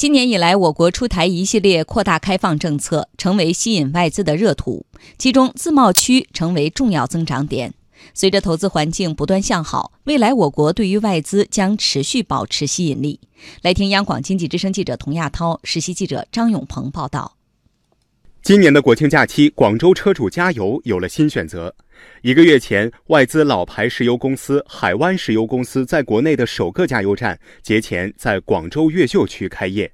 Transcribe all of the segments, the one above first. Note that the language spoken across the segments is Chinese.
今年以来，我国出台一系列扩大开放政策，成为吸引外资的热土，其中自贸区成为重要增长点。随着投资环境不断向好，未来我国对于外资将持续保持吸引力。来听央广经济之声记者童亚涛、实习记者张永鹏报道。今年的国庆假期，广州车主加油有了新选择。一个月前，外资老牌石油公司海湾石油公司在国内的首个加油站节前在广州越秀区开业。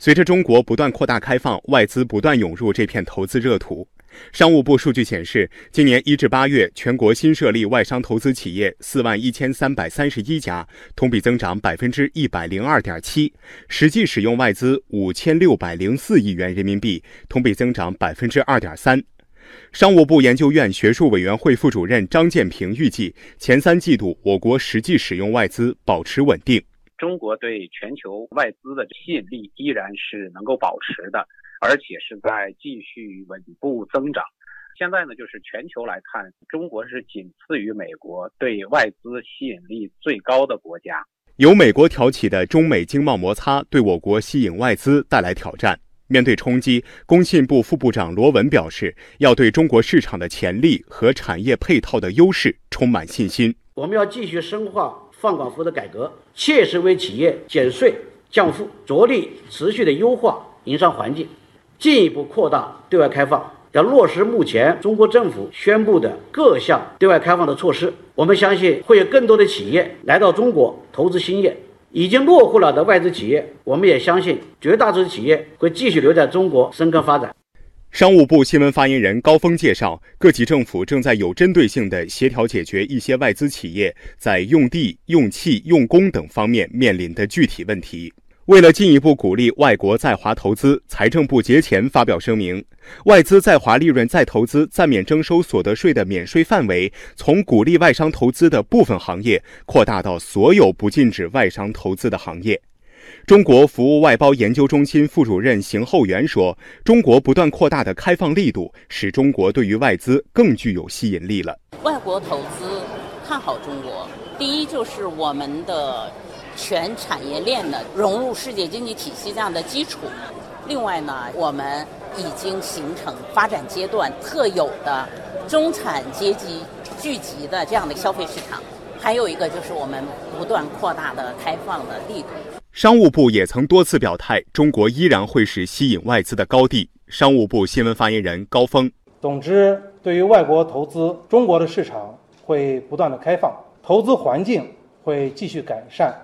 随着中国不断扩大开放，外资不断涌入这片投资热土。商务部数据显示，今年一至八月，全国新设立外商投资企业四万一千三百三十一家，同比增长百分之一百零二点七，实际使用外资五千六百零四亿元人民币，同比增长百分之二点三。商务部研究院学术委员会副主任张建平预计，前三季度我国实际使用外资保持稳定。中国对全球外资的吸引力依然是能够保持的。而且是在继续稳步增长。现在呢，就是全球来看，中国是仅次于美国对外资吸引力最高的国家。由美国挑起的中美经贸摩擦，对我国吸引外资带来挑战。面对冲击，工信部副部长罗文表示，要对中国市场的潜力和产业配套的优势充满信心。我们要继续深化放管服的改革，切实为企业减税降负，着力持续的优化营商环境。进一步扩大对外开放，要落实目前中国政府宣布的各项对外开放的措施。我们相信会有更多的企业来到中国投资兴业。已经落户了的外资企业，我们也相信绝大多数企业会继续留在中国深耕发展。商务部新闻发言人高峰介绍，各级政府正在有针对性地协调解决一些外资企业在用地、用气、用工等方面面临的具体问题。为了进一步鼓励外国在华投资，财政部节前发表声明，外资在华利润再投资暂免征收所得税的免税范围，从鼓励外商投资的部分行业扩大到所有不禁止外商投资的行业。中国服务外包研究中心副主任邢厚元说：“中国不断扩大的开放力度，使中国对于外资更具有吸引力了。外国投资看好中国，第一就是我们的。”全产业链的融入世界经济体系这样的基础，另外呢，我们已经形成发展阶段特有的中产阶级聚集的这样的消费市场。还有一个就是我们不断扩大的开放的力度。商务部也曾多次表态，中国依然会是吸引外资的高地。商务部新闻发言人高峰，总之，对于外国投资，中国的市场会不断的开放，投资环境会继续改善。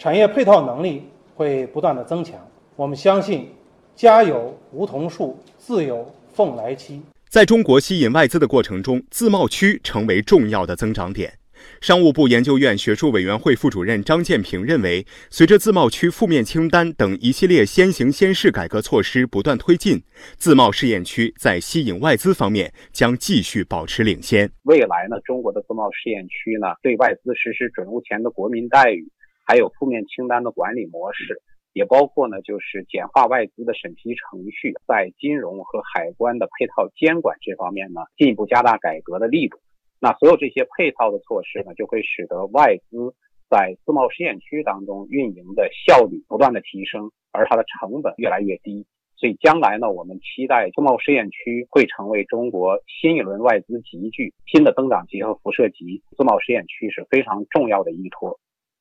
产业配套能力会不断的增强，我们相信，家有梧桐树，自有凤来栖。在中国吸引外资的过程中，自贸区成为重要的增长点。商务部研究院学术委员会副主任张建平认为，随着自贸区负面清单等一系列先行先试改革措施不断推进，自贸试验区在吸引外资方面将继续保持领先。未来呢，中国的自贸试验区呢，对外资实施准入前的国民待遇。还有负面清单的管理模式，也包括呢，就是简化外资的审批程序，在金融和海关的配套监管这方面呢，进一步加大改革的力度。那所有这些配套的措施呢，就会使得外资在自贸试验区当中运营的效率不断的提升，而它的成本越来越低。所以将来呢，我们期待自贸试验区会成为中国新一轮外资集聚、新的增长极和辐射极。自贸试验区是非常重要的依托。